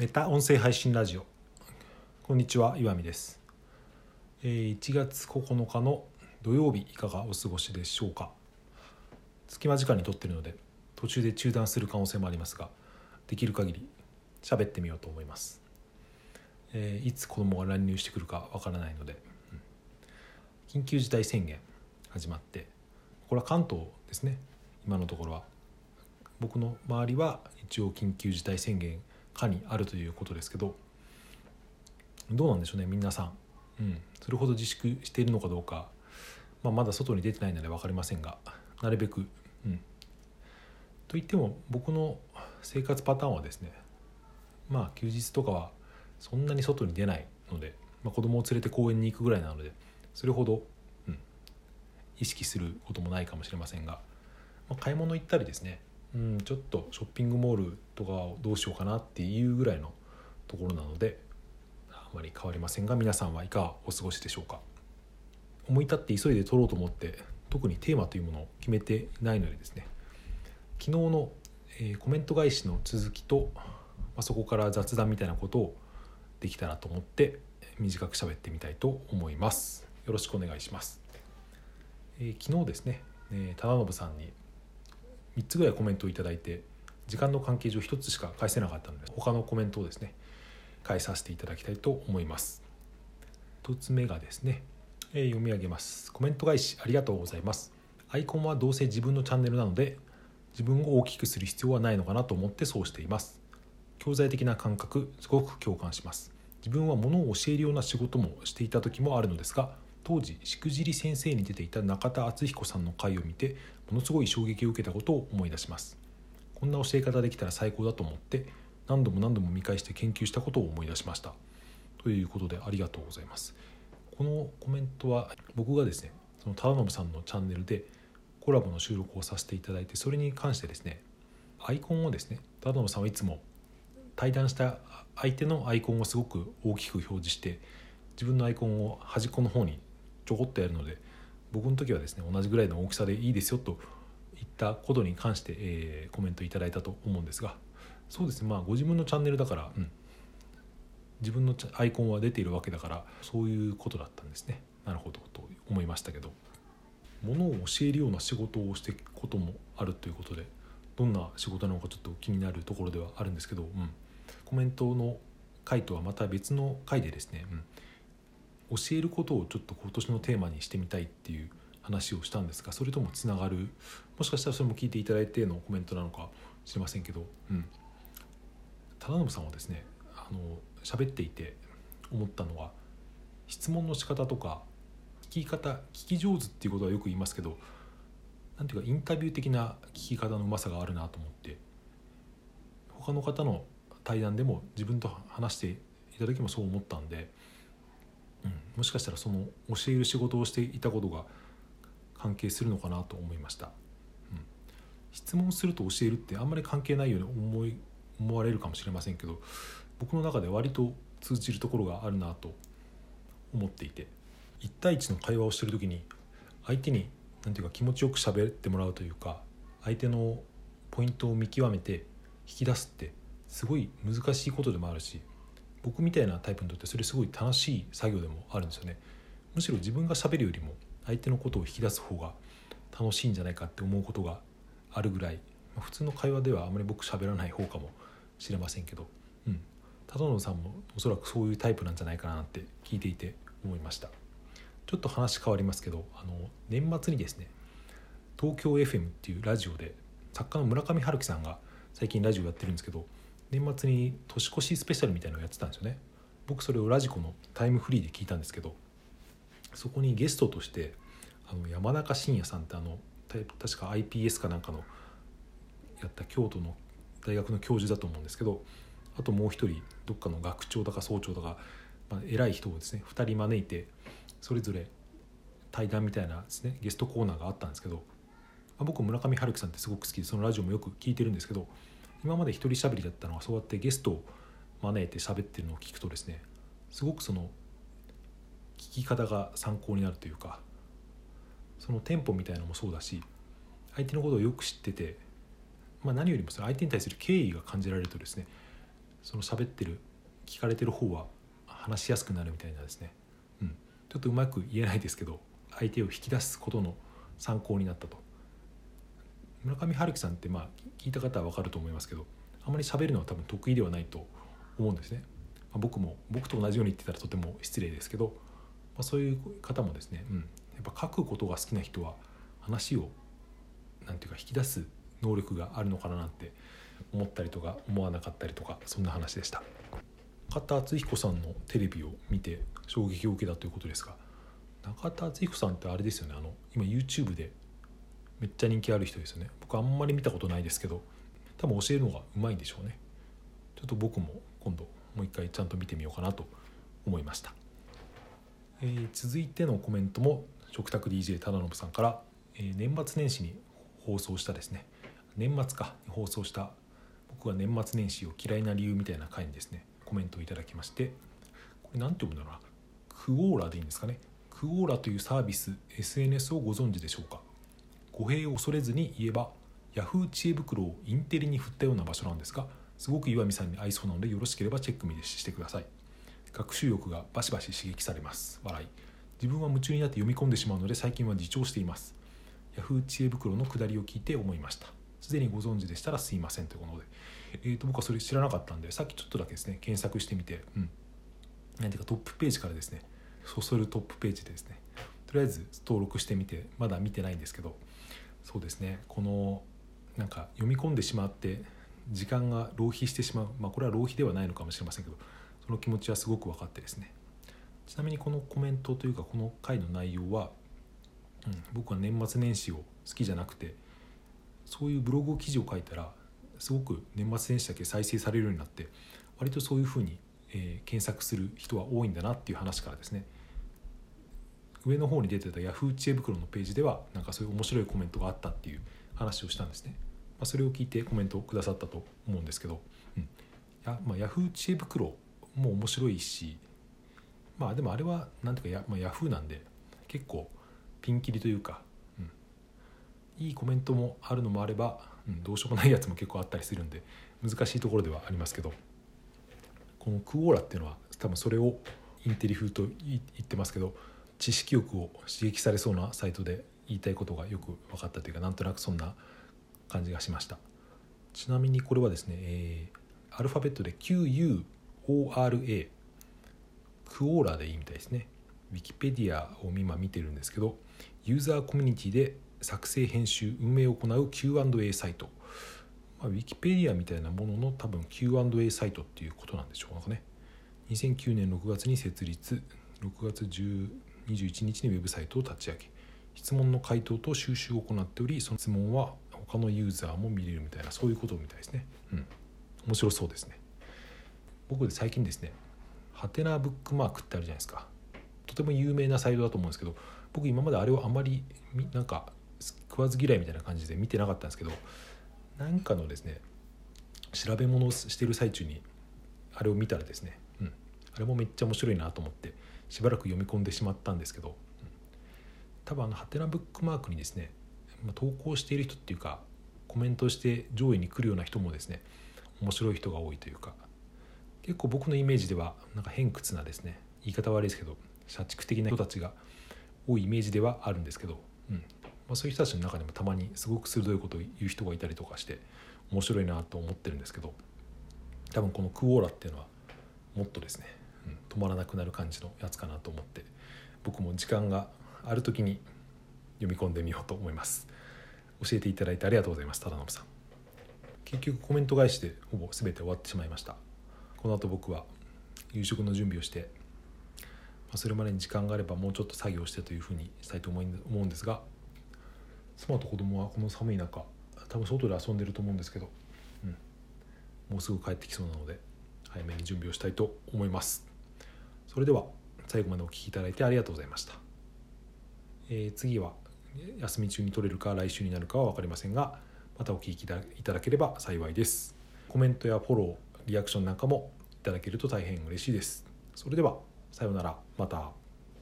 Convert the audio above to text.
メタ音声配信ラジオ。こんにちは岩見です、えー1月9日の土曜日いかがお過ごしでしょうか？隙間時間に撮ってるので途中で中断する可能性もありますができる限り喋ってみようと思います、えーいつ子供が乱入してくるかわからないので、うん。緊急事態宣言始まってこれは関東ですね。今のところは。僕の周りは一応緊急事態宣言下にあるということですけどどうなんでしょうね皆さん、うん、それほど自粛しているのかどうか、まあ、まだ外に出てないので分かりませんがなるべく、うん、といっても僕の生活パターンはですねまあ休日とかはそんなに外に出ないので、まあ、子供を連れて公園に行くぐらいなのでそれほど、うん、意識することもないかもしれませんが、まあ、買い物行ったりですねうん、ちょっとショッピングモールとかをどうしようかなっていうぐらいのところなのであまり変わりませんが皆さんはいかがお過ごしでしょうか。思い立って急いで撮ろうと思って特にテーマというものを決めてないのでですね昨日の、えーコメント返しの続きと、まあ、そこから雑談みたいなことをできたらと思って短く喋ってみたいと思います。よろしくお願いします、えー昨日ですね、えー、忠信さんに3つぐらいコメントをいいて時間の関係上1つしか返せなかったので他のコメントをですね返させていただきたいと思います。1つ目がですね、えー読み上げます。コメント返しありがとうございます。アイコンはどうせ自分のチャンネルなので自分を大きくする必要はないのかなと思ってそうしています。教材的な感覚すごく共感します。自分は物を教えるような仕事もしていた時もあるのですが当時しくじり先生に出ていた中田敦彦さんの回を見てものすごい衝撃を受けたことを思い出します。こんな教え方できたら最高だと思って何度も何度も見返して研究したことを思い出しました。ということでありがとうございます。このコメントは僕がですねその忠信さんのチャンネルでコラボの収録をさせていただいてそれに関してですねアイコンをですね忠信さんはいつも対談した相手のアイコンをすごく大きく表示して自分のアイコンを端っこの方にちょこっとやるので僕の時はですね同じぐらいの大きさでいいですよと言ったことに関して、えーコメントいただいたと思うんですがそうですねまあご自分のチャンネルだから、うん、自分のアイコンは出ているわけだからそういうことだったんですね。なるほどと思いましたけどものを教えるような仕事をしていくこともあるということでどんな仕事なのかちょっと気になるところではあるんですけど、うん、コメントの回とはまた別の回でですね、うん、教えることをちょっと今年のテーマにしてみたいっていう話をしたんですがそれともつながる？もしかしたらそれも聞いていただいてのコメントなのか知りませんけど、うん、忠信さんはですねあの喋っていて思ったのは質問の仕方とか聞き方聞き上手っていうことはよく言いますけどなんていうかインタビュー的な聞き方のうまさがあるなと思って他の方の対談でも自分と話していた時もそう思ったんで、うん、もしかしたらその教える仕事をしていたことが関係するのかなと思いました、うん、質問すると教えるってあんまり関係ないように思い思われるかもしれませんけど僕の中で割と通じるところがあるなと思っていて1対1の会話をしてる時に相手に何ていうか気持ちよく喋ってもらうというか相手のポイントを見極めて引き出すってすごい難しいことでもあるし僕みたいなタイプにとってそれすごい楽しい作業でもあるんですよね。むしろ自分が喋るよりも相手のことを引き出す方が楽しいんじゃないかって思うことがあるぐらい、まあ普通の会話ではあまり僕喋らない方かもしれませんけど、うん、忠信さんもおそらくそういうタイプなんじゃないかなって聞いていて思いました。ちょっと話変わりますけどあの年末にですね東京 FM っていうラジオで作家の村上春樹さんが最近ラジオやってるんですけど年末に年越しスペシャルみたいなのをやってたんですよね。僕それをラジコのタイムフリーで聞いたんですけどそこにゲストとしてあの山中伸也さんってあの確か iPS かなんかのやった京都の大学の教授だと思うんですけどあともう一人どっかの学長だか総長だか、まあ、偉い人をですね2人招いてそれぞれ対談みたいなですねゲストコーナーがあったんですけど、まあ僕村上春樹さんってすごく好きでそのラジオもよく聞いてるんですけど今まで一人喋りだったのがそうやってゲストを招いて喋ってるのを聞くとですねすごくその聞き方が参考になるというかそのテンポみたいなのもそうだし相手のことをよく知ってて、まあ、何よりもその相手に対する敬意が感じられるとですねその喋ってる聞かれてる方は話しやすくなるみたいなですね、うん、ちょっとうまく言えないですけど相手を引き出すことの参考になったと。村上春樹さんってまあ聞いた方は分かると思いますけどあまり喋るのは多分得意ではないと思うんですね、まあ、僕も僕と同じように言ってたらとても失礼ですけど、まあ、そういう方もですね、うん、やっぱ書くことが好きな人は話をなんていうか引き出す能力があるのかななんて思ったりとか思わなかったりとかそんな話でした。中田敦彦さんのテレビを見て衝撃を受けたということですが中田敦彦さんってあれですよねあの今 YouTube でめっちゃ人気ある人ですよね。僕あんまり見たことないですけど多分教えるのがうまいんでしょうね。ちょっと僕も今度もう一回ちゃんと見てみようかなと思いました、えー、続いてのコメントも食卓 DJ 忠信さんから、えー、年末年始に放送したですね。年末か放送した僕は年末年始を嫌いな理由みたいな回にですね。コメントをいただきましてこれ何て読むんだろうな。クオーラでいいんですかね。クオーラというサービス SNS をご存知でしょうか。語弊を恐れずに言えば Yahoo! 知恵袋をインテリに振ったような場所なんですがすごく岩見さんに合いそうなのでよろしければチェック見してください。学習欲がバシバシ刺激されます。笑い。自分は夢中になって読み込んでしまうので最近は自重しています。Yahoo! 知恵袋の下りを聞いて思いました。すでにご存知でしたらすいませんということで、えー、と僕はそれ知らなかったんでさっきちょっとだけですね検索してみてうん。何ていうかトップページからですね。そそるトップページでですね。とりあえず登録してみてまだ見てないんですけど。そうですね。このなんか読み込んでしまって時間が浪費してしまう。まあこれは浪費ではないのかもしれませんけどその気持ちはすごく分かってですね。ちなみにこのコメントというかこの回の内容は、うん、僕は年末年始を好きじゃなくてそういうブログ記事を書いたらすごく年末年始だけ再生されるようになって割とそういうふうに、えー、検索する人は多いんだなっていう話からですね。上の方に出てた Yahoo 知恵袋のページではなんかそういう面白いコメントがあったっていう話をしたんですね、まあ、それを聞いてコメントをくださったと思うんですけど、うん。やまあ、Yahoo 知恵袋も面白いしまあでもあれは何ていうかや、まあ、Yahoo なんで結構ピンキリというか、うん、いいコメントもあるのもあれば、うん、どうしようもないやつも結構あったりするんで難しいところではありますけど。このクオーラっていうのは多分それをインテリ風と言ってますけど知識欲を刺激されそうなサイトで言いたいことがよく分かったというかなんとなくそんな感じがしました。ちなみにこれはですね、えー、アルファベットで QUORA クオーラでいいみたいですね。ウィキペディアを今見てるんですけどユーザーコミュニティで作成編集運営を行う Q&A サイト、まあ、ウィキペディアみたいなものの多分 Q&A サイトっていうことなんでしょうかね。2009年6月に設立。6月10 21日にウェブサイトを立ち上げ質問の回答と収集を行っておりその質問は他のユーザーも見れるみたいなそういうことみたいですね。うん。面白そうですね。僕で最近ですねハテナブックマークってあるじゃないですか。とても有名なサイトだと思うんですけど僕今まであれをあんまりなんか食わず嫌いみたいな感じで見てなかったんですけどなんかのですね調べ物をしてる最中にあれを見たらですね、うん、あれもめっちゃ面白いなと思ってしばらく読み込んでしまったんですけど多分あのハテナブックマークにですね投稿している人っていうかコメントして上位に来るような人もですね面白い人が多いというか結構僕のイメージではなんか偏屈なですね言い方悪いですけど社畜的な人たちが多いイメージではあるんですけど、うん。まあ、そういう人たちの中でもたまにすごく鋭いことを言う人がいたりとかして面白いなと思ってるんですけど多分このクオーラっていうのはもっとですね止まらなくなる感じのやつかなと思って僕も時間がある時に読み込んでみようと思います。教えていただいてありがとうございます。忠信さん。結局コメント返しでほぼ全て終わってしまいました。この後僕は夕食の準備をしてそれまでに時間があればもうちょっと作業してというふうにしたいと思うんですが妻と子供はこの寒い中多分外で遊んでると思うんですけど、うん、もうすぐ帰ってきそうなので早めに準備をしたいと思います。それでは最後までお聴きいただいてありがとうございました、えー、次は休み中に取れるか来週になるかは分かりませんがまたお聴きいただければ幸いです。コメントやフォローリアクションなんかもいただけると大変嬉しいです。それではさようなら。また。